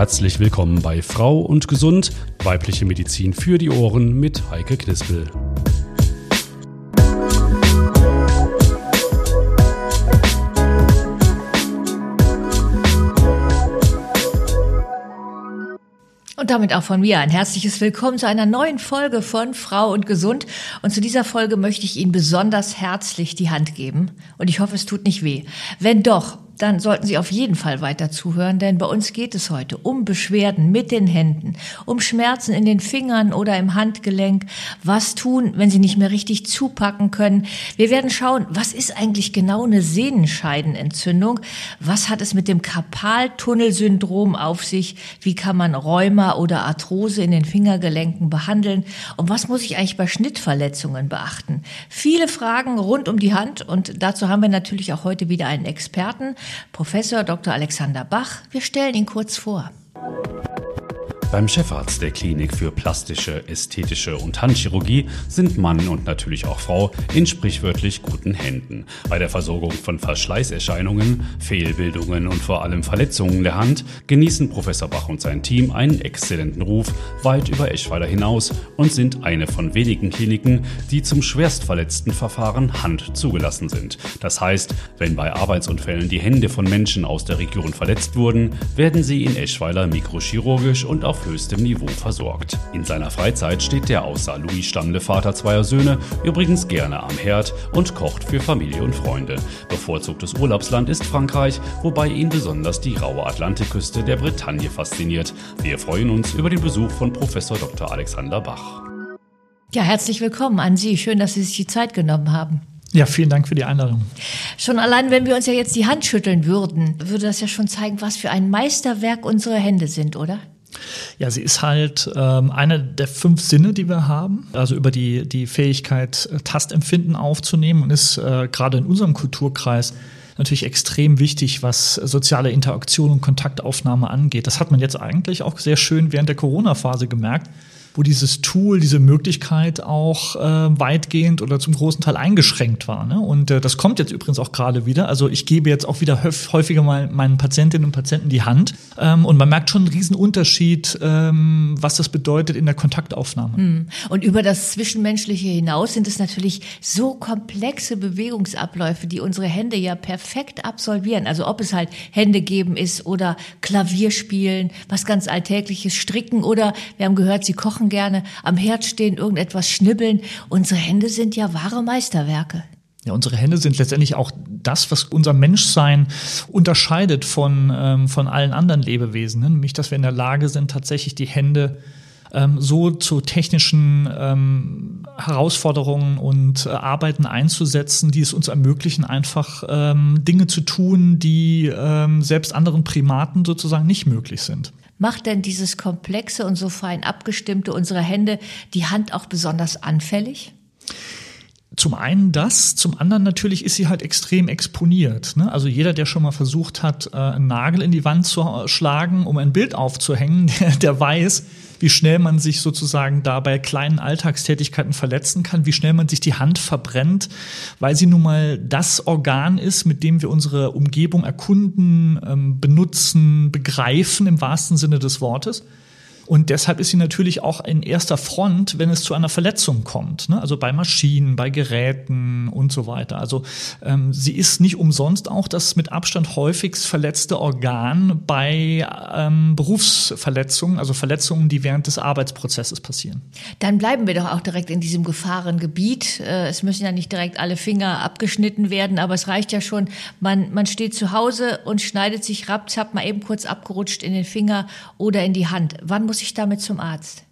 Herzlich willkommen bei Frau und Gesund, weibliche Medizin für die Ohren mit Heike Knispel. Und damit auch von mir ein herzliches Willkommen zu einer neuen Folge von Frau und Gesund. Und zu dieser Folge möchte ich Ihnen besonders herzlich die Hand geben. Und ich hoffe, es tut nicht weh. Wenn doch, dann sollten Sie auf jeden Fall weiter zuhören, denn bei uns geht es heute um Beschwerden mit den Händen, um Schmerzen in den Fingern oder im Handgelenk, was tun, wenn Sie nicht mehr richtig zupacken können. Wir werden schauen, was ist eigentlich genau eine Sehnenscheidenentzündung, was hat es mit dem Karpaltunnelsyndrom auf sich, wie kann man Rheuma oder Arthrose in den Fingergelenken behandeln und was muss ich eigentlich bei Schnittverletzungen beachten. Viele Fragen rund um die Hand und dazu haben wir natürlich auch heute wieder einen Experten. Professor Dr. Alexander Bach. Wir stellen ihn kurz vor. Beim Chefarzt der Klinik für plastische, ästhetische und Handchirurgie sind Mann und natürlich auch Frau in sprichwörtlich guten Händen. Bei der Versorgung von Verschleißerscheinungen, Fehlbildungen und vor allem Verletzungen der Hand genießen Professor Bach und sein Team einen exzellenten Ruf weit über Eschweiler hinaus und sind eine von wenigen Kliniken, die zum schwerstverletzten Verfahren Hand zugelassen sind. Das heißt, wenn bei Arbeitsunfällen die Hände von Menschen aus der Region verletzt wurden, werden sie in Eschweiler mikrochirurgisch und auf höchstem Niveau versorgt. In seiner Freizeit steht der außer Louis stammende Vater zweier Söhne übrigens gerne am Herd und kocht für Familie und Freunde. Bevorzugtes Urlaubsland ist Frankreich, wobei ihn besonders die raue Atlantikküste der Bretagne fasziniert. Wir freuen uns über den Besuch von Professor Dr. Alexander Bach. Ja, herzlich willkommen an Sie. Schön, dass Sie sich die Zeit genommen haben. Ja, vielen Dank für die Einladung. Schon allein, wenn wir uns ja jetzt die Hand schütteln würden, würde das ja schon zeigen, was für ein Meisterwerk unsere Hände sind, oder? Ja, sie ist halt ähm, eine der fünf Sinne, die wir haben. Also über die, die Fähigkeit, äh, Tastempfinden aufzunehmen und ist äh, gerade in unserem Kulturkreis natürlich extrem wichtig, was soziale Interaktion und Kontaktaufnahme angeht. Das hat man jetzt eigentlich auch sehr schön während der Corona-Phase gemerkt wo dieses Tool, diese Möglichkeit auch äh, weitgehend oder zum großen Teil eingeschränkt war. Ne? Und äh, das kommt jetzt übrigens auch gerade wieder. Also ich gebe jetzt auch wieder häufiger mal meinen Patientinnen und Patienten die Hand. Ähm, und man merkt schon einen riesen Unterschied, ähm, was das bedeutet in der Kontaktaufnahme. Hm. Und über das Zwischenmenschliche hinaus sind es natürlich so komplexe Bewegungsabläufe, die unsere Hände ja perfekt absolvieren. Also ob es halt Hände geben ist oder Klavier spielen, was ganz alltägliches, stricken oder wir haben gehört, sie kochen kochen gerne, am Herd stehen, irgendetwas schnibbeln. Unsere Hände sind ja wahre Meisterwerke. Ja, unsere Hände sind letztendlich auch das, was unser Menschsein unterscheidet von, ähm, von allen anderen Lebewesen. Ne? Nämlich, dass wir in der Lage sind, tatsächlich die Hände ähm, so zu technischen ähm, Herausforderungen und äh, Arbeiten einzusetzen, die es uns ermöglichen, einfach ähm, Dinge zu tun, die ähm, selbst anderen Primaten sozusagen nicht möglich sind. Macht denn dieses komplexe und so fein abgestimmte unserer Hände die Hand auch besonders anfällig? Zum einen das, zum anderen natürlich ist sie halt extrem exponiert. Ne? Also jeder, der schon mal versucht hat, äh, einen Nagel in die Wand zu schlagen, um ein Bild aufzuhängen, der, der weiß, wie schnell man sich sozusagen da bei kleinen Alltagstätigkeiten verletzen kann, wie schnell man sich die Hand verbrennt, weil sie nun mal das Organ ist, mit dem wir unsere Umgebung erkunden, ähm, benutzen, begreifen im wahrsten Sinne des Wortes. Und deshalb ist sie natürlich auch in erster Front, wenn es zu einer Verletzung kommt. Ne? Also bei Maschinen, bei Geräten und so weiter. Also ähm, sie ist nicht umsonst auch das mit Abstand häufigst verletzte Organ bei ähm, Berufsverletzungen, also Verletzungen, die während des Arbeitsprozesses passieren. Dann bleiben wir doch auch direkt in diesem Gefahrengebiet. Äh, es müssen ja nicht direkt alle Finger abgeschnitten werden, aber es reicht ja schon, man, man steht zu Hause und schneidet sich rapzapp mal eben kurz abgerutscht in den Finger oder in die Hand. Wann muss ich damit zum Arzt?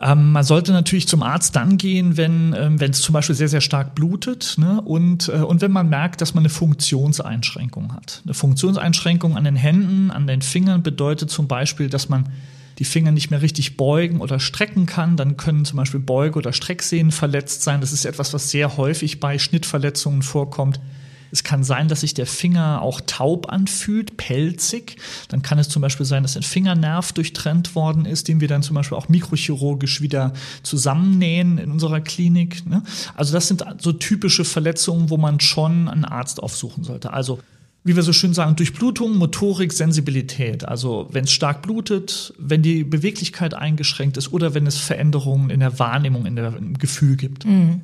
Ähm, man sollte natürlich zum Arzt dann gehen, wenn ähm, es zum Beispiel sehr, sehr stark blutet ne? und, äh, und wenn man merkt, dass man eine Funktionseinschränkung hat. Eine Funktionseinschränkung an den Händen, an den Fingern bedeutet zum Beispiel, dass man die Finger nicht mehr richtig beugen oder strecken kann. Dann können zum Beispiel Beuge- oder Strecksehnen verletzt sein. Das ist etwas, was sehr häufig bei Schnittverletzungen vorkommt. Es kann sein, dass sich der Finger auch taub anfühlt, pelzig. Dann kann es zum Beispiel sein, dass ein Fingernerv durchtrennt worden ist, den wir dann zum Beispiel auch mikrochirurgisch wieder zusammennähen in unserer Klinik. Ne? Also das sind so typische Verletzungen, wo man schon einen Arzt aufsuchen sollte. Also wie wir so schön sagen, Durchblutung, Motorik, Sensibilität. Also wenn es stark blutet, wenn die Beweglichkeit eingeschränkt ist oder wenn es Veränderungen in der Wahrnehmung, in der, im Gefühl gibt. Mhm.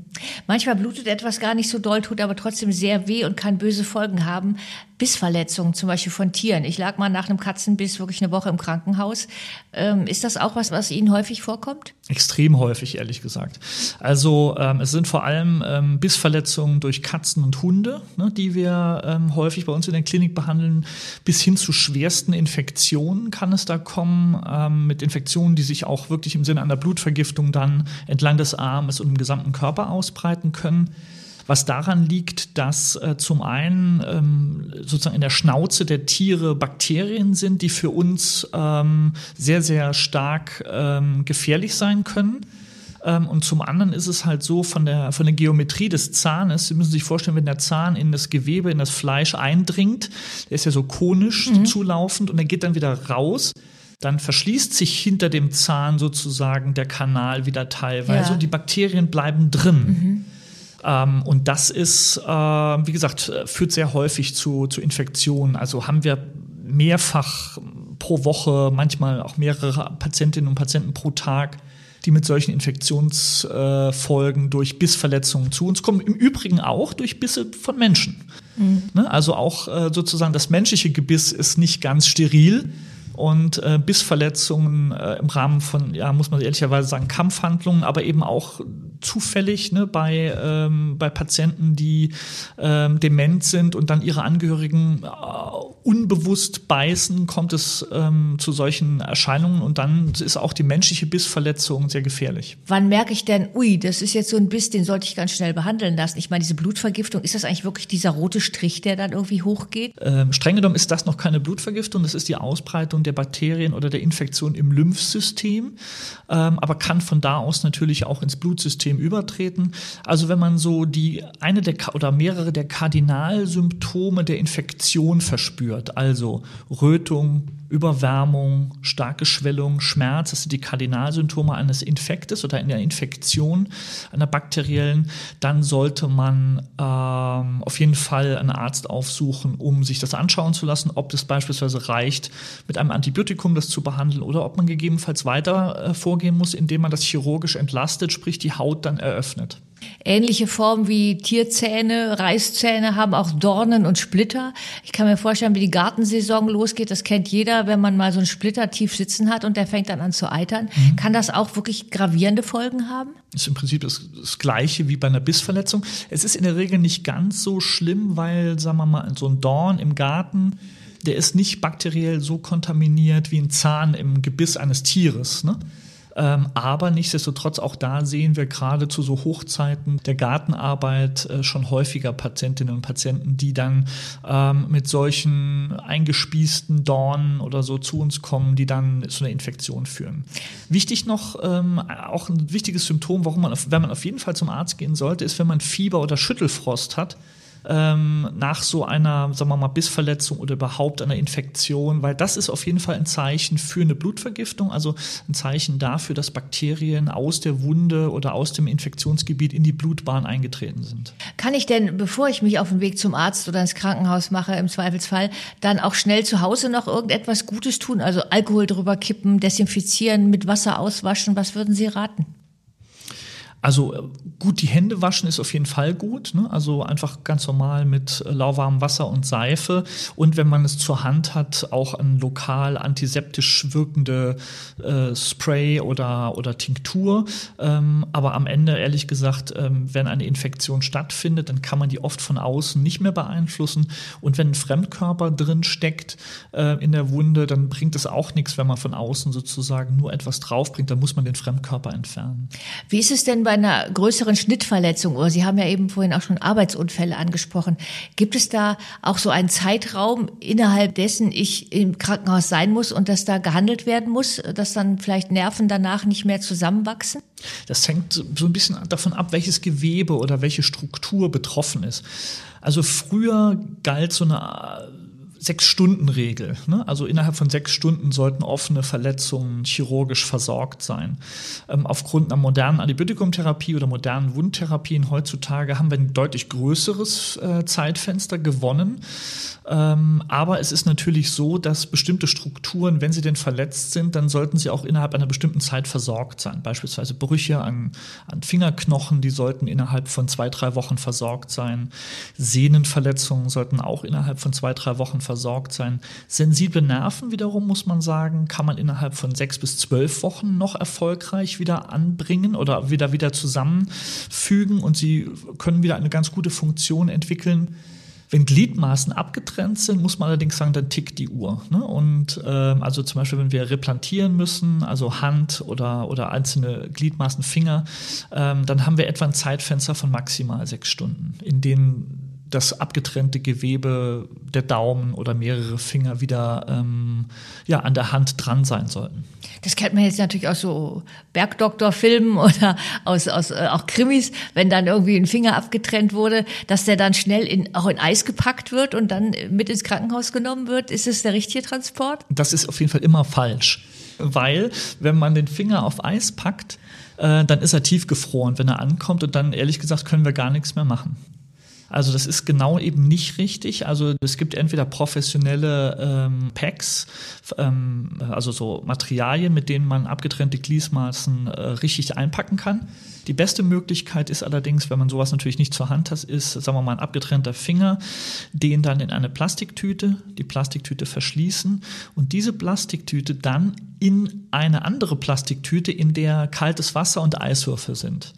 Manchmal blutet etwas gar nicht so doll, tut aber trotzdem sehr weh und kann böse Folgen haben. Bissverletzungen zum Beispiel von Tieren. Ich lag mal nach einem Katzenbiss wirklich eine Woche im Krankenhaus. Ähm, ist das auch was, was Ihnen häufig vorkommt? Extrem häufig, ehrlich gesagt. Also ähm, es sind vor allem ähm, Bissverletzungen durch Katzen und Hunde, ne, die wir ähm, häufig bei uns in der Klinik behandeln. Bis hin zu schwersten Infektionen kann es da kommen, ähm, mit Infektionen, die sich auch wirklich im Sinne einer Blutvergiftung dann entlang des Armes und im gesamten Körper ausbreiten können was daran liegt, dass äh, zum einen ähm, sozusagen in der Schnauze der Tiere Bakterien sind, die für uns ähm, sehr, sehr stark ähm, gefährlich sein können. Ähm, und zum anderen ist es halt so von der, von der Geometrie des Zahnes, Sie müssen sich vorstellen, wenn der Zahn in das Gewebe, in das Fleisch eindringt, der ist ja so konisch mhm. zulaufend und er geht dann wieder raus dann verschließt sich hinter dem Zahn sozusagen der Kanal wieder teilweise ja. und die Bakterien bleiben drin. Mhm. Ähm, und das ist, äh, wie gesagt, führt sehr häufig zu, zu Infektionen. Also haben wir mehrfach pro Woche, manchmal auch mehrere Patientinnen und Patienten pro Tag, die mit solchen Infektionsfolgen äh, durch Bissverletzungen zu uns kommen. Im Übrigen auch durch Bisse von Menschen. Mhm. Ne? Also auch äh, sozusagen das menschliche Gebiss ist nicht ganz steril und äh, Bissverletzungen äh, im Rahmen von, ja, muss man ehrlicherweise sagen, Kampfhandlungen, aber eben auch zufällig ne, bei, ähm, bei Patienten, die ähm, dement sind und dann ihre Angehörigen äh, unbewusst beißen, kommt es ähm, zu solchen Erscheinungen und dann ist auch die menschliche Bissverletzung sehr gefährlich. Wann merke ich denn, ui, das ist jetzt so ein Biss, den sollte ich ganz schnell behandeln lassen? Ich meine, diese Blutvergiftung, ist das eigentlich wirklich dieser rote Strich, der dann irgendwie hochgeht? Ähm, streng genommen ist das noch keine Blutvergiftung, das ist die Ausbreitung der Bakterien oder der Infektion im Lymphsystem, ähm, aber kann von da aus natürlich auch ins Blutsystem übertreten. Also wenn man so die eine der oder mehrere der Kardinalsymptome der Infektion verspürt, also Rötung, Überwärmung, starke Schwellung, Schmerz, das sind die Kardinalsymptome eines Infektes oder einer Infektion, einer bakteriellen, dann sollte man ähm, auf jeden Fall einen Arzt aufsuchen, um sich das anschauen zu lassen, ob es beispielsweise reicht, mit einem Antibiotikum das zu behandeln oder ob man gegebenenfalls weiter äh, vorgehen muss, indem man das chirurgisch entlastet, sprich die Haut dann eröffnet. Ähnliche Formen wie Tierzähne, Reißzähne haben auch Dornen und Splitter. Ich kann mir vorstellen, wie die Gartensaison losgeht. Das kennt jeder, wenn man mal so einen Splitter tief sitzen hat und der fängt dann an zu eitern. Mhm. Kann das auch wirklich gravierende Folgen haben? Das ist im Prinzip das, das, Gleiche wie bei einer Bissverletzung. Es ist in der Regel nicht ganz so schlimm, weil, sagen wir mal, so ein Dorn im Garten, der ist nicht bakteriell so kontaminiert wie ein Zahn im Gebiss eines Tieres. Ne? Ähm, aber nichtsdestotrotz, auch da sehen wir gerade zu so Hochzeiten der Gartenarbeit äh, schon häufiger Patientinnen und Patienten, die dann ähm, mit solchen eingespießten Dornen oder so zu uns kommen, die dann zu einer Infektion führen. Wichtig noch, ähm, auch ein wichtiges Symptom, warum man, wenn man auf jeden Fall zum Arzt gehen sollte, ist, wenn man Fieber oder Schüttelfrost hat ähm, nach so einer, sagen wir mal, Bissverletzung oder überhaupt einer Infektion, weil das ist auf jeden Fall ein Zeichen für eine Blutvergiftung, also ein Zeichen dafür, dass Bakterien aus der Wunde oder aus dem Infektionsgebiet in die Blutbahn eingetreten sind. Kann ich denn, bevor ich mich auf den Weg zum Arzt oder ins Krankenhaus mache, im Zweifelsfall, dann auch schnell zu Hause noch irgendetwas Gutes tun? Also Alkohol drüber kippen, desinfizieren, mit Wasser auswaschen, was würden Sie raten? Also äh, gut, die Hände waschen ist auf jeden Fall gut. Ne? Also einfach ganz normal mit äh, lauwarmem Wasser und Seife. Und wenn man es zur Hand hat, auch ein lokal antiseptisch wirkende äh, Spray oder, oder Tinktur. Ähm, aber am Ende, ehrlich gesagt, ähm, wenn eine Infektion stattfindet, dann kann man die oft von außen nicht mehr beeinflussen. Und wenn ein Fremdkörper drin steckt äh, in der Wunde, dann bringt es auch nichts, wenn man von außen sozusagen nur etwas draufbringt. Dann muss man den Fremdkörper entfernen. Wie ist es denn bei einer größeren Schnittverletzung oder Sie haben ja eben vorhin auch schon Arbeitsunfälle angesprochen. Gibt es da auch so einen Zeitraum, innerhalb dessen ich im Krankenhaus sein muss und dass da gehandelt werden muss, dass dann vielleicht Nerven danach nicht mehr zusammenwachsen? Das hängt so ein bisschen davon ab, welches Gewebe oder welche Struktur betroffen ist. Also früher galt so eine Sechs-Stunden-Regel. Ne? Also innerhalb von sechs Stunden sollten offene Verletzungen chirurgisch versorgt sein. Ähm, aufgrund einer modernen Antibiotikumtherapie oder modernen Wundtherapien heutzutage haben wir ein deutlich größeres äh, Zeitfenster gewonnen. Ähm, aber es ist natürlich so, dass bestimmte Strukturen, wenn sie denn verletzt sind, dann sollten sie auch innerhalb einer bestimmten Zeit versorgt sein. Beispielsweise Brüche an, an Fingerknochen, die sollten innerhalb von zwei, drei Wochen versorgt sein. Sehnenverletzungen sollten auch innerhalb von zwei, drei Wochen versorgt sein. Sensible Nerven wiederum, muss man sagen, kann man innerhalb von sechs bis zwölf Wochen noch erfolgreich wieder anbringen oder wieder wieder zusammenfügen und sie können wieder eine ganz gute Funktion entwickeln. Wenn Gliedmaßen abgetrennt sind, muss man allerdings sagen, dann tickt die Uhr. Ne? Und ähm, also zum Beispiel, wenn wir replantieren müssen, also Hand oder, oder einzelne Gliedmaßen, Finger, ähm, dann haben wir etwa ein Zeitfenster von maximal sechs Stunden, in denen das abgetrennte Gewebe der Daumen oder mehrere Finger wieder ähm, ja, an der Hand dran sein sollten. Das kennt man jetzt natürlich aus so Bergdoktorfilmen oder aus, aus äh, auch Krimis, wenn dann irgendwie ein Finger abgetrennt wurde, dass der dann schnell in, auch in Eis gepackt wird und dann mit ins Krankenhaus genommen wird. Ist es der richtige Transport? Das ist auf jeden Fall immer falsch. Weil, wenn man den Finger auf Eis packt, äh, dann ist er tiefgefroren, wenn er ankommt und dann, ehrlich gesagt, können wir gar nichts mehr machen. Also das ist genau eben nicht richtig. Also es gibt entweder professionelle ähm, Packs, ähm, also so Materialien, mit denen man abgetrennte Gliesmaßen äh, richtig einpacken kann. Die beste Möglichkeit ist allerdings, wenn man sowas natürlich nicht zur Hand hat, ist, sagen wir mal, ein abgetrennter Finger, den dann in eine Plastiktüte, die Plastiktüte verschließen und diese Plastiktüte dann in eine andere Plastiktüte, in der kaltes Wasser und Eiswürfel sind.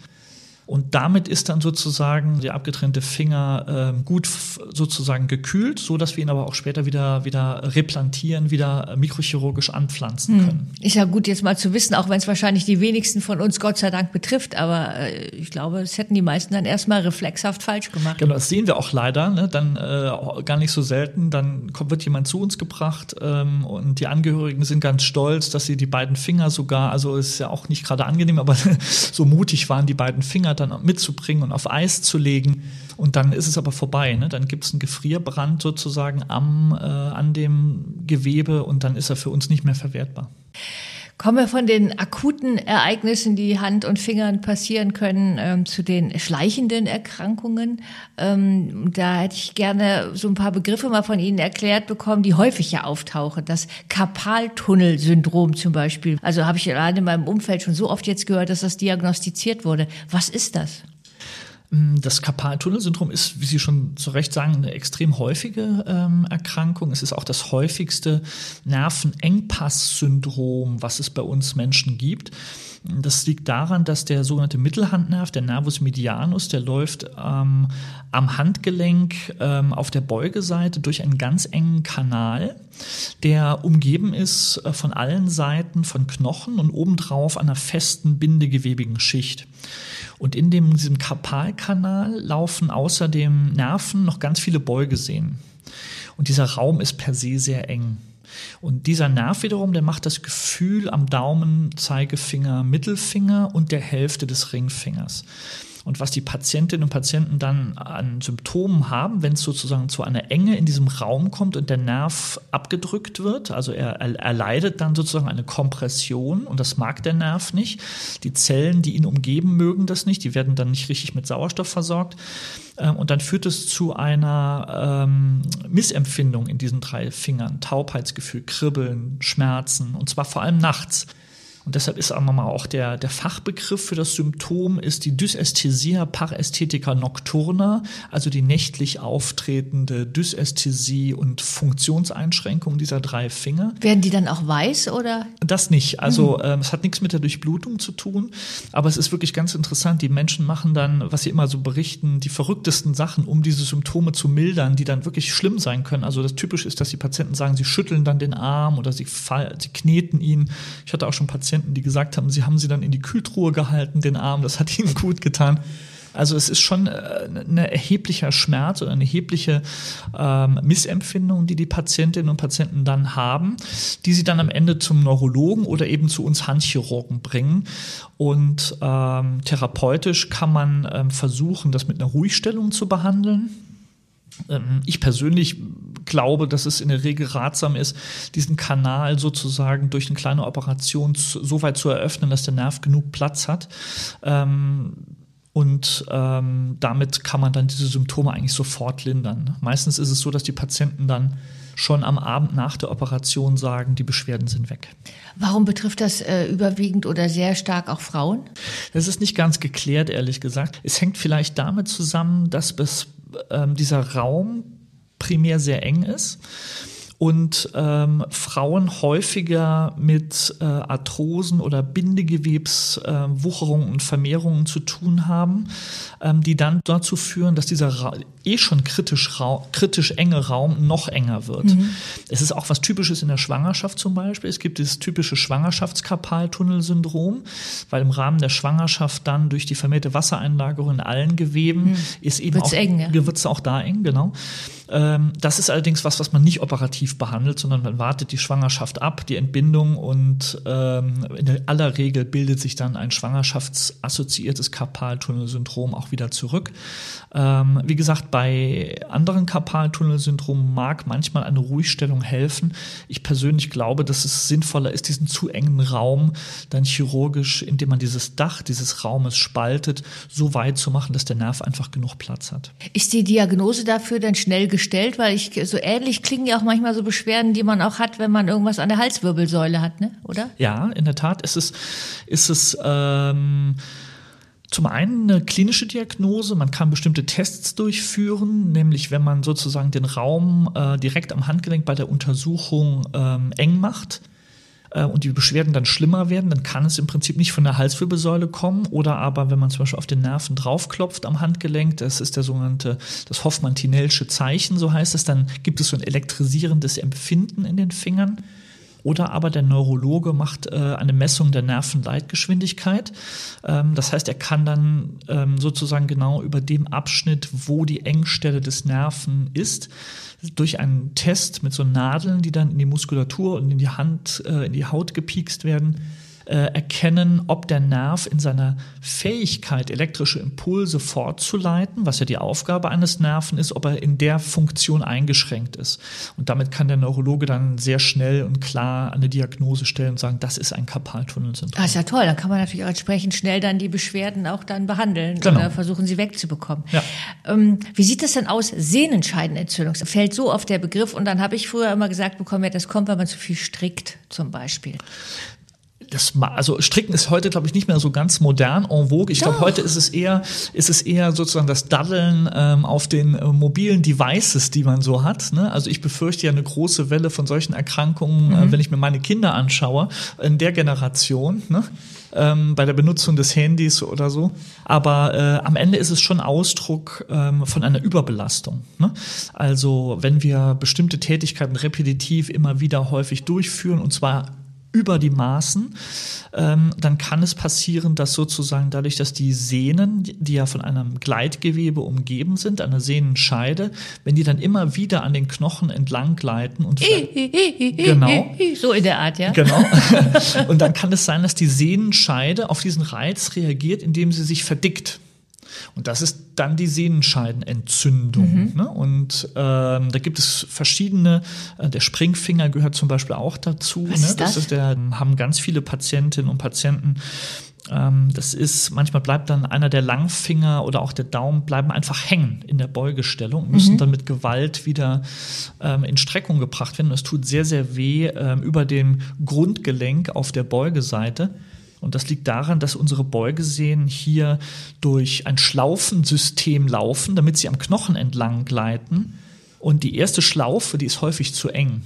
Und damit ist dann sozusagen der abgetrennte Finger äh, gut sozusagen gekühlt, so dass wir ihn aber auch später wieder, wieder replantieren, wieder mikrochirurgisch anpflanzen hm. können. Ist ja gut jetzt mal zu wissen, auch wenn es wahrscheinlich die wenigsten von uns Gott sei Dank betrifft, aber äh, ich glaube, es hätten die meisten dann erstmal reflexhaft falsch gemacht. Genau, das sehen wir auch leider, ne? dann äh, gar nicht so selten, dann kommt, wird jemand zu uns gebracht ähm, und die Angehörigen sind ganz stolz, dass sie die beiden Finger sogar, also ist ja auch nicht gerade angenehm, aber so mutig waren die beiden Finger dann mitzubringen und auf Eis zu legen. Und dann ist es aber vorbei. Ne? Dann gibt es einen Gefrierbrand sozusagen am, äh, an dem Gewebe und dann ist er für uns nicht mehr verwertbar. Kommen wir von den akuten Ereignissen, die Hand und Fingern passieren können, ähm, zu den schleichenden Erkrankungen. Ähm, da hätte ich gerne so ein paar Begriffe mal von Ihnen erklärt bekommen, die häufig ja auftauchen. Das Karpaltunnelsyndrom zum Beispiel. Also habe ich gerade in meinem Umfeld schon so oft jetzt gehört, dass das diagnostiziert wurde. Was ist das? Mm, das Karpaltunnelsyndrom ist, wie Sie schon zu Recht sagen, eine extrem häufige ähm, Erkrankung. Es ist auch das häufigste Nervenengpass-Syndrom, was es bei uns Menschen gibt. Das liegt daran, dass der sogenannte Mittelhandnerv, der Nervus medianus, der läuft ähm, am Handgelenk ähm, auf der Beugeseite durch einen ganz engen Kanal, der umgeben ist äh, von allen Seiten von Knochen und obendrauf einer festen bindegewebigen Schicht. Und in dem, diesem Karpalkanal laufen außer dem Nerven noch ganz viele Beugesehnen. Und dieser Raum ist per se sehr eng. Und dieser Nerv wiederum, der macht das Gefühl am Daumen, Zeigefinger, Mittelfinger und der Hälfte des Ringfingers. Und was die Patientinnen und Patienten dann an Symptomen haben, wenn es sozusagen zu einer Enge in diesem Raum kommt und der Nerv abgedrückt wird, also er, er, er leidet dann sozusagen eine Kompression und das mag der Nerv nicht. Die Zellen, die ihn umgeben, mögen das nicht, die werden dann nicht richtig mit Sauerstoff versorgt. Ähm, und dann führt es zu einer ähm, Missempfindung in diesen drei Fingern. Taubheitsgefühl, Kribbeln, Schmerzen und zwar vor allem nachts. Und deshalb ist auch der, der Fachbegriff für das Symptom ist die Dysästhesia parästhetica nocturna, also die nächtlich auftretende Dysästhesie und Funktionseinschränkung dieser drei Finger. Werden die dann auch weiß oder? Das nicht. Also mhm. ähm, es hat nichts mit der Durchblutung zu tun, aber es ist wirklich ganz interessant. Die Menschen machen dann, was sie immer so berichten, die verrücktesten Sachen, um diese Symptome zu mildern, die dann wirklich schlimm sein können. Also das typisch ist, dass die Patienten sagen, sie schütteln dann den Arm oder sie, sie kneten ihn. Ich hatte auch schon Patienten, Patienten, die gesagt haben, sie haben sie dann in die Kühltruhe gehalten, den Arm, das hat ihnen gut getan. Also es ist schon äh, ein erheblicher Schmerz oder eine erhebliche ähm, Missempfindung, die die Patientinnen und Patienten dann haben, die sie dann am Ende zum Neurologen oder eben zu uns Handchirurgen bringen. Und ähm, therapeutisch kann man ähm, versuchen, das mit einer Ruhigstellung zu behandeln. Ähm, ich persönlich glaube, dass es in der Regel ratsam ist, diesen Kanal sozusagen durch eine kleine Operation so weit zu eröffnen, dass der Nerv genug Platz hat. Ähm, und ähm, damit kann man dann diese Symptome eigentlich sofort lindern. Meistens ist es so, dass die Patienten dann schon am Abend nach der Operation sagen, die Beschwerden sind weg. Warum betrifft das äh, überwiegend oder sehr stark auch Frauen? Das ist nicht ganz geklärt, ehrlich gesagt. Es hängt vielleicht damit zusammen, dass bis, ähm, dieser Raum primär sehr eng ist und ähm, Frauen häufiger mit äh, Arthrosen oder Bindegewebswucherungen äh, und Vermehrungen zu tun haben, ähm, die dann dazu führen, dass dieser Ra eh schon kritisch, kritisch enge Raum noch enger wird. Mhm. Es ist auch was Typisches in der Schwangerschaft zum Beispiel. Es gibt dieses typische Schwangerschaftskarpaltunnelsyndrom, weil im Rahmen der Schwangerschaft dann durch die vermehrte Wassereinlagerung in allen Geweben mhm. ist eben wird's auch, eng, ja. wird's auch da eng, genau. Ähm, das ist allerdings was, was man nicht operativ behandelt, sondern man wartet die Schwangerschaft ab, die Entbindung und ähm, in aller Regel bildet sich dann ein schwangerschaftsassoziiertes Karpaltunnelsyndrom auch wieder zurück. Ähm, wie gesagt, bei anderen Karpaltunnelsyndromen mag manchmal eine Ruhigstellung helfen. Ich persönlich glaube, dass es sinnvoller ist, diesen zu engen Raum dann chirurgisch, indem man dieses Dach dieses Raumes spaltet, so weit zu machen, dass der Nerv einfach genug Platz hat. Ist die Diagnose dafür dann schnell gestellt? Weil ich so ähnlich klingen ja auch manchmal so Beschwerden, die man auch hat, wenn man irgendwas an der Halswirbelsäule hat, ne? Oder? Ja, in der Tat ist es, ist es ähm, zum einen eine klinische Diagnose, man kann bestimmte Tests durchführen, nämlich wenn man sozusagen den Raum äh, direkt am Handgelenk bei der Untersuchung ähm, eng macht äh, und die Beschwerden dann schlimmer werden, dann kann es im Prinzip nicht von der Halswirbelsäule kommen oder aber wenn man zum Beispiel auf den Nerven draufklopft am Handgelenk, das ist der sogenannte, das Hoffmann-Tinellsche Zeichen, so heißt es, dann gibt es so ein elektrisierendes Empfinden in den Fingern. Oder aber der Neurologe macht äh, eine Messung der Nervenleitgeschwindigkeit. Ähm, das heißt, er kann dann ähm, sozusagen genau über dem Abschnitt, wo die Engstelle des Nerven ist, durch einen Test mit so Nadeln, die dann in die Muskulatur und in die Hand, äh, in die Haut gepiekst werden, äh, erkennen, ob der Nerv in seiner Fähigkeit, elektrische Impulse fortzuleiten, was ja die Aufgabe eines Nerven ist, ob er in der Funktion eingeschränkt ist. Und damit kann der Neurologe dann sehr schnell und klar eine Diagnose stellen und sagen, das ist ein Karpaltunnelsyndrom. Ah, ist ja toll. Dann kann man natürlich auch entsprechend schnell dann die Beschwerden auch dann behandeln genau. oder versuchen, sie wegzubekommen. Ja. Ähm, wie sieht das denn aus? Sehnenscheidenentzündung fällt so auf der Begriff und dann habe ich früher immer gesagt bekommen, ja, das kommt, wenn man zu viel strickt, zum Beispiel das, also Stricken ist heute, glaube ich, nicht mehr so ganz modern en vogue. Ich glaube, heute ist es eher, ist es eher sozusagen das Daddeln ähm, auf den äh, mobilen Devices, die man so hat. Ne? Also ich befürchte ja eine große Welle von solchen Erkrankungen, äh, mhm. äh, wenn ich mir meine Kinder anschaue, in der Generation. Ne? Ähm, bei der Benutzung des Handys oder so. Aber äh, am Ende ist es schon Ausdruck ähm, von einer Überbelastung. Ne? Also wenn wir bestimmte Tätigkeiten repetitiv immer wieder häufig durchführen und zwar über die Maßen, ähm, dann kann es passieren, dass sozusagen dadurch, dass die Sehnen, die ja von einem Gleitgewebe umgeben sind, einer Sehnenscheide, wenn die dann immer wieder an den Knochen entlang gleiten und genau so in der Art, ja. Genau. und dann kann es sein, dass die Sehnenscheide auf diesen Reiz reagiert, indem sie sich verdickt. Und das ist dann die Sehnenscheidenentzündung. Mhm. Ne? Und ähm, da gibt es verschiedene, äh, der Springfinger gehört zum Beispiel auch dazu. Was ne? ist das? das ist der, haben ganz viele Patientinnen und Patienten. Ähm, das ist, manchmal bleibt dann einer der Langfinger oder auch der Daumen bleiben einfach hängen in der Beugestellung, müssen mhm. dann mit Gewalt wieder ähm, in Streckung gebracht werden. Das tut sehr, sehr weh ähm, über dem Grundgelenk auf der Beugeseite. Und das liegt daran, dass unsere Beugesehnen hier durch ein Schlaufensystem laufen, damit sie am Knochen entlang gleiten. Und die erste Schlaufe, die ist häufig zu eng.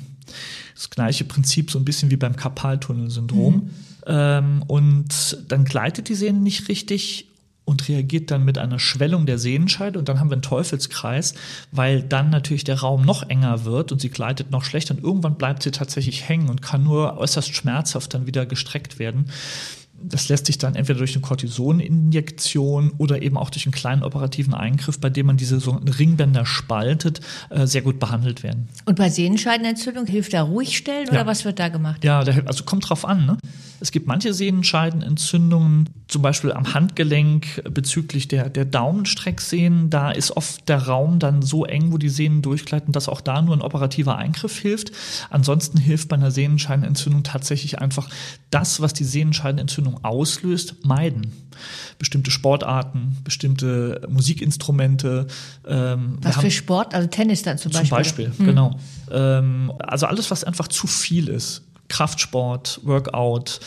Das gleiche Prinzip so ein bisschen wie beim Karpaltunnelsyndrom. Mhm. Ähm, und dann gleitet die Sehne nicht richtig und reagiert dann mit einer Schwellung der Sehnenscheide und dann haben wir einen Teufelskreis, weil dann natürlich der Raum noch enger wird und sie gleitet noch schlechter und irgendwann bleibt sie tatsächlich hängen und kann nur äußerst schmerzhaft dann wieder gestreckt werden das lässt sich dann entweder durch eine Cortisoninjektion oder eben auch durch einen kleinen operativen Eingriff, bei dem man diese sogenannten Ringbänder spaltet, äh, sehr gut behandelt werden. Und bei Sehenscheidenentzündung hilft da ruhig stellen oder Ja. was wird da gemacht? Ja, also kommt drauf an. Ne? Es gibt manche Sehnenscheidenentzündungen, zum Beispiel am Handgelenk bezüglich der, der Daumenstrecksehnen. Da ist oft der Raum dann so eng, wo die Sehnen durchgleiten, dass auch da nur ein operativer Eingriff hilft. Ansonsten hilft bei einer Sehnenscheidenentzündung tatsächlich einfach das, was die Sehnenscheidenentzündung auslöst, meiden. Bestimmte Sportarten, bestimmte Musikinstrumente. Ähm, Was für Sport? Also Tennis dann zum zum Beispiel. Beispiel, genau. Ähm, also alles, was einfach zu viel ist. Kraftsport, Workout,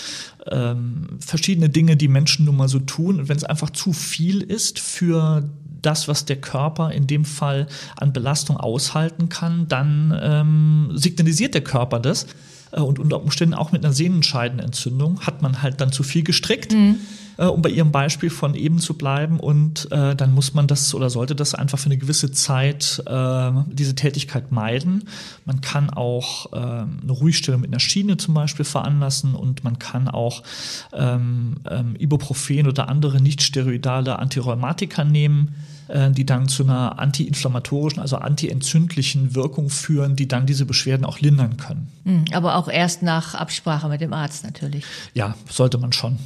ähm, verschiedene Dinge, die Menschen nun mal so tun. Und wenn es einfach zu viel ist für das, was der Körper in dem Fall an Belastung aushalten kann, dann ähm, signalisiert der Körper das. Äh, Und unter Umständen auch mit einer Sehnenscheidenentzündung hat man halt dann zu viel gestrickt äh, um bei Ihrem Beispiel von eben zu bleiben. Und äh, dann muss man das oder sollte das einfach für eine gewisse Zeit äh, diese Tätigkeit meiden. Man kann auch äh, eine Ruhigstellung mit einer Schiene zum Beispiel veranlassen und man kann auch ähm, ähm, Ibuprofen oder andere nicht steroidale Antirheumatika nehmen äh, die dann zu einer antiinflammatorischen, also antientzündlichen Wirkung führen, die dann diese Beschwerden auch lindern können. Hm, Aber auch erst nach Absprache mit dem Arzt natürlich. Ja, sollte man schon.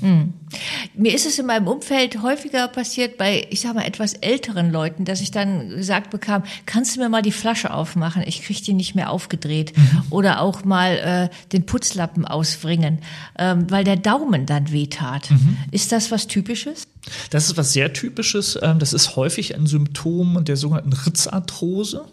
Mir ist es in meinem Umfeld häufiger passiert bei, ich sag mal, etwas älteren Leuten, dass ich dann gesagt bekam, kannst du mir mal die Flasche aufmachen? Ich krieg die nicht mehr aufgedreht. Oder auch mal äh, den Putzlappen auswringen, ähm, weil der Daumen dann wehtat. Ist das was Typisches? Das ist was sehr typisches. ähm, Das ist häufig ein Symptom der sogenannten Ritzarthrose.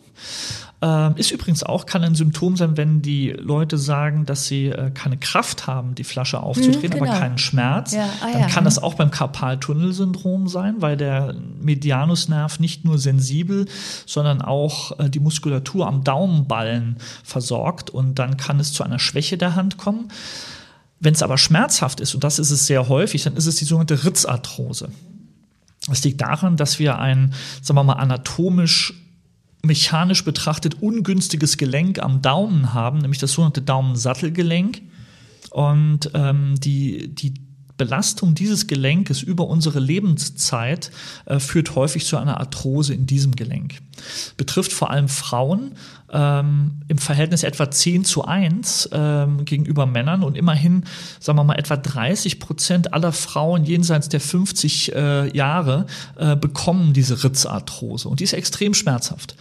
Ähm, Ist übrigens auch, kann ein Symptom sein, wenn die Leute sagen, dass sie äh, keine Kraft haben, die Flasche aufzudrehen, Hm, aber genau. keinen Schmerz. Ja, ah, Dann ja, kann hm. das auch beim Karpaltunnelsyndrom sein, weil der Medianusnerv nicht nur sensibel, sondern auch äh, die Muskulatur am Daumenballen versorgt und dann kann es zu einer Schwäche der Hand kommen. Wenn es aber schmerzhaft ist, und das ist es sehr häufig, dann ist es die sogenannte Ritzarthrose. Das liegt daran, dass wir ein, sagen wir mal, anatomisch mechanisch betrachtet ungünstiges Gelenk am Daumen haben, nämlich das sogenannte Daumensattelgelenk. Und ähm, die, die Belastung dieses Gelenkes über unsere Lebenszeit äh, führt häufig zu einer Arthrose in diesem Gelenk. Betrifft vor allem Frauen ähm, im Verhältnis etwa 10 zu 1 ähm, gegenüber Männern und immerhin, sagen wir mal, etwa 30 Prozent aller Frauen jenseits der 50 äh, Jahre äh, bekommen diese Ritzarthrose und die ist extrem schmerzhaft.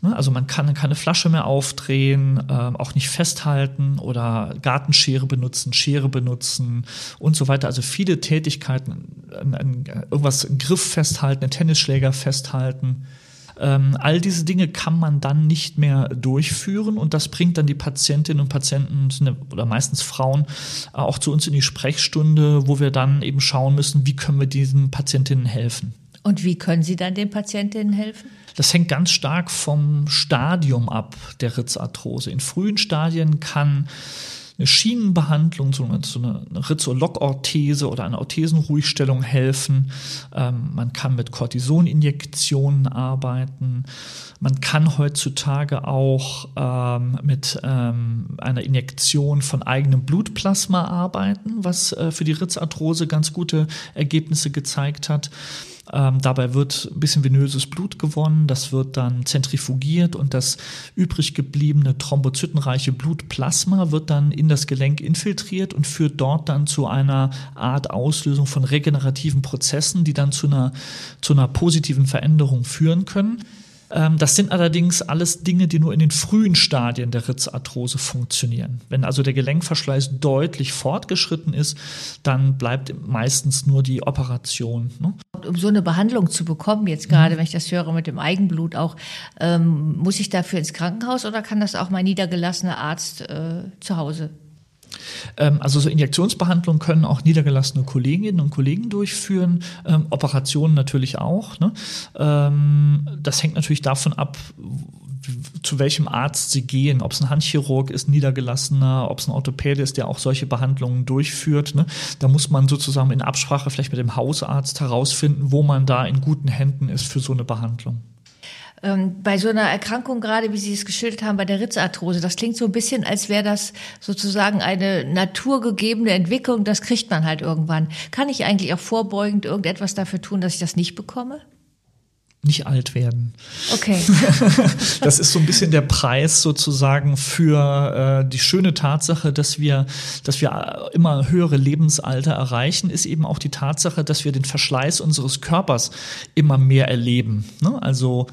Ne, Also man kann keine Flasche mehr aufdrehen, ähm, auch nicht festhalten oder Gartenschere benutzen, Schere benutzen und so weiter. Also viele Tätigkeiten, ein, ein, irgendwas im Griff festhalten, einen Tennisschläger festhalten. Ähm, all diese Dinge kann man dann nicht mehr durchführen und das bringt dann die Patientinnen und Patienten ja- oder meistens Frauen äh, auch zu uns in die Sprechstunde, wo wir dann eben schauen müssen, wie können wir diesen Patientinnen helfen. Und wie können Sie dann den Patientinnen helfen? Das hängt ganz stark vom Stadium ab der Ritzarthrose. In frühen Stadien kann eine Schienenbehandlung, so eine, so eine oder eine Orthesenruhigstellung helfen. Ähm, man kann mit Cortisoninjektionen arbeiten. Man kann heutzutage auch ähm, mit ähm, einer Injektion von eigenem Blutplasma arbeiten, was äh, für die Ritzarthrose ganz gute Ergebnisse gezeigt hat. Ähm, dabei wird ein bisschen venöses Blut gewonnen, das wird dann zentrifugiert und das übrig gebliebene thrombozytenreiche Blutplasma wird dann in das Gelenk infiltriert und führt dort dann zu einer Art Auslösung von regenerativen Prozessen, die dann zu einer, zu einer positiven Veränderung führen können. Ähm, Das sind allerdings alles Dinge, die nur in den frühen Stadien der Ritzarthrose funktionieren. Wenn also der Gelenkverschleiß deutlich fortgeschritten ist, dann bleibt meistens nur die Operation. Ne? Um so eine Behandlung zu bekommen, jetzt gerade, wenn ich das höre mit dem Eigenblut auch, ähm, muss ich dafür ins Krankenhaus oder kann das auch mein niedergelassener Arzt äh, zu Hause? Ähm, Also so Injektionsbehandlungen können auch niedergelassene Kolleginnen und Kollegen durchführen, ähm, Operationen natürlich auch. Ne? Ähm, das hängt natürlich davon ab, zu welchem Arzt sie gehen, ob es ein Handchirurg ist, niedergelassener, ob es ein Orthopäde ist, der auch solche Behandlungen durchführt. Ne? Da muss man sozusagen in Absprache vielleicht mit dem Hausarzt herausfinden, wo man da in guten Händen ist für so eine Behandlung. Ähm, bei so einer Erkrankung, gerade wie Sie es geschildert haben, bei der Ritzarthrose, das klingt so ein bisschen, als wäre das sozusagen eine naturgegebene Entwicklung, das kriegt man halt irgendwann. Kann ich eigentlich auch vorbeugend irgendetwas dafür tun, dass ich das nicht bekomme? nicht alt werden. Okay. das ist so ein bisschen der Preis sozusagen für äh, die schöne Tatsache, dass wir, dass wir immer höhere Lebensalter erreichen, ist eben auch die Tatsache, dass wir den Verschleiß unseres Körpers immer mehr erleben. Ne? Also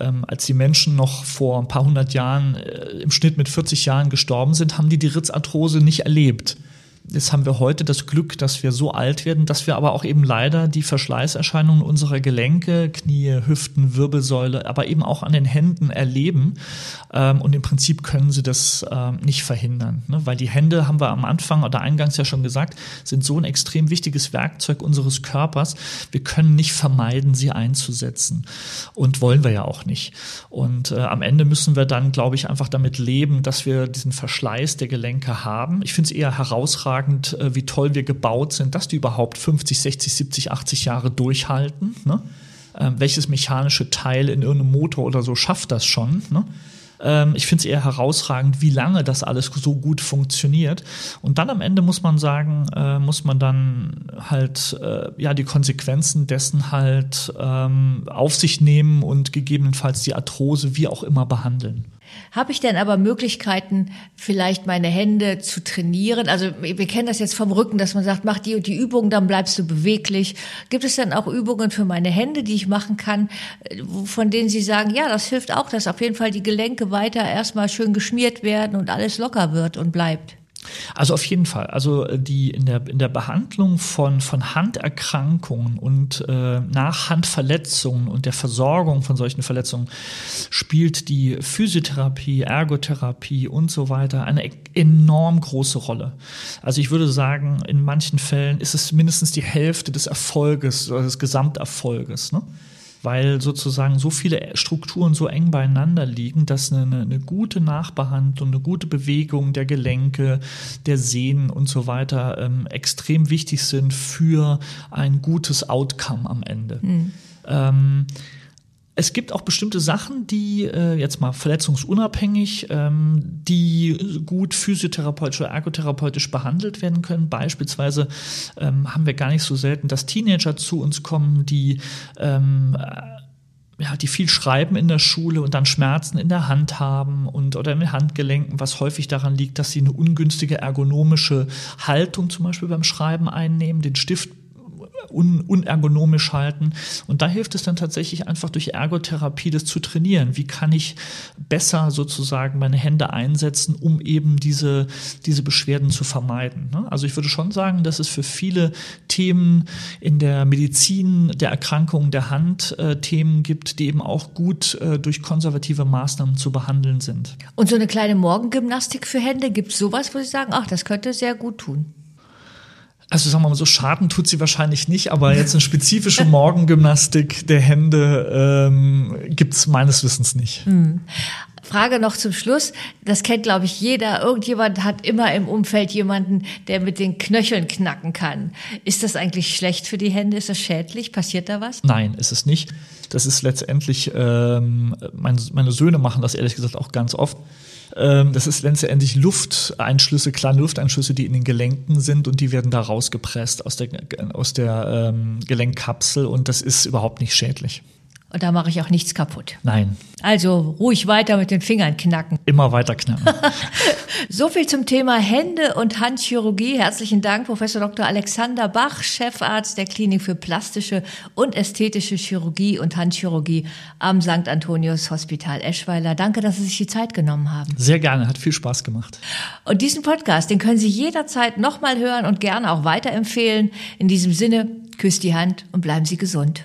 ähm, als die Menschen noch vor ein paar hundert Jahren äh, im Schnitt mit 40 Jahren gestorben sind, haben die die Ritzarthrose nicht erlebt. Jetzt haben wir heute das Glück, dass wir so alt werden, dass wir aber auch eben leider die Verschleißerscheinungen unserer Gelenke, Knie, Hüften, Wirbelsäule, aber eben auch an den Händen erleben. Ähm, und im Prinzip können sie das ähm, nicht verhindern, ne? weil die Hände, haben wir am Anfang oder eingangs ja schon gesagt, sind so ein extrem wichtiges Werkzeug unseres Körpers. Wir können nicht vermeiden, sie einzusetzen. Und wollen wir ja auch nicht. Und äh, am Ende müssen wir dann, glaube ich, einfach damit leben, dass wir diesen Verschleiß der Gelenke haben. Ich finde es eher herausragend, herausragend, äh, wie toll wir gebaut sind, dass die überhaupt 50, 60, 70, 80 Jahre durchhalten. Ne? Ähm, welches mechanische Teil in irgendeinem Motor oder so schafft das schon? Ne? Ähm, ich finde es eher herausragend, wie lange das alles so gut funktioniert. Und dann am Ende muss man sagen, äh, muss man dann halt äh, ja die Konsequenzen dessen halt ähm, auf sich nehmen und gegebenenfalls die Arthrose wie auch immer behandeln. Habe ich denn aber Möglichkeiten, vielleicht meine Hände zu trainieren? Also wir kennen das jetzt vom Rücken, dass man sagt, mach die und die Übung, dann bleibst du beweglich. Gibt es dann auch Übungen für meine Hände, die ich machen kann, von denen Sie sagen, ja, das hilft auch, dass auf jeden Fall die Gelenke weiter erstmal schön geschmiert werden und alles locker wird und bleibt? Also auf jeden Fall. Also äh, die in der, in der Behandlung von, von Handerkrankungen und äh, nach Handverletzungen und der Versorgung von solchen Verletzungen spielt die Physiotherapie, Ergotherapie und so weiter eine e-, enorm große Rolle. Also ich würde sagen, in manchen Fällen ist es mindestens die Hälfte des Erfolges oder des Gesamterfolges. Ne? Weil sozusagen so viele Strukturen so eng beieinander liegen, dass eine, eine gute Nachbehandlung, eine gute Bewegung der Gelenke, der Sehnen und so weiter ähm, extrem wichtig sind für ein gutes Outcome am Ende. Mhm. Ähm, es gibt auch bestimmte Sachen, die äh, jetzt mal verletzungsunabhängig, ähm, die gut physiotherapeutisch oder ergotherapeutisch behandelt werden können. Beispielsweise ähm, haben wir gar nicht so selten, dass Teenager zu uns kommen, die ähm, äh, ja, die viel schreiben in der Schule und dann Schmerzen in der Hand haben und oder in den Handgelenken, was häufig daran liegt, dass sie eine ungünstige ergonomische Haltung zum Beispiel beim Schreiben einnehmen, den Stift un unergonomisch halten. Und da hilft es dann tatsächlich einfach durch Ergotherapie das zu trainieren. Wie kann ich besser sozusagen meine Hände einsetzen, um eben diese, diese Beschwerden zu vermeiden. Ne? Also ich würde schon sagen, dass es für viele Themen in der Medizin der Erkrankungen der Hand äh, Themen gibt, die eben auch gut äh, durch konservative Maßnahmen zu behandeln sind. Und so eine kleine Morgengymnastik für Hände, gibt es sowas, wo Sie sagen, ach, das könnte sehr gut tun? Also sagen wir mal so, Schaden tut sie wahrscheinlich nicht, aber jetzt eine spezifische Morgengymnastik der Hände ähm, gibt es meines Wissens nicht. Hm. Frage noch zum Schluss. Das kennt, glaube ich, jeder. Irgendjemand hat immer im Umfeld jemanden, der mit den Knöcheln knacken kann. Ist das eigentlich schlecht für die Hände? Ist das schädlich? Passiert da was? Nein, ist es nicht. Das ist letztendlich, ähm, meine, meine Söhne machen das ehrlich gesagt auch ganz oft das ist letztendlich Lufteinschlüsse, kleine Lufteinschlüsse, die in den Gelenken sind und die werden da rausgepresst aus der, aus der ähm, Gelenkkapsel und das ist überhaupt nicht schädlich. Und da mache ich auch nichts kaputt. Nein. Also ruhig weiter mit den Fingern knacken. Immer weiter knacken. so viel zum Thema Hände und Handchirurgie. Herzlichen Dank, Professor Dr. Alexander Bach, Chefarzt der Klinik für plastische und ästhetische Chirurgie und Handchirurgie am St. Antonius Hospital Eschweiler. Danke, dass Sie sich die Zeit genommen haben. Sehr gerne, hat viel Spaß gemacht. Und diesen Podcast, den können Sie jederzeit nochmal hören und gerne auch weiterempfehlen. In diesem Sinne, küsst die Hand und bleiben Sie gesund.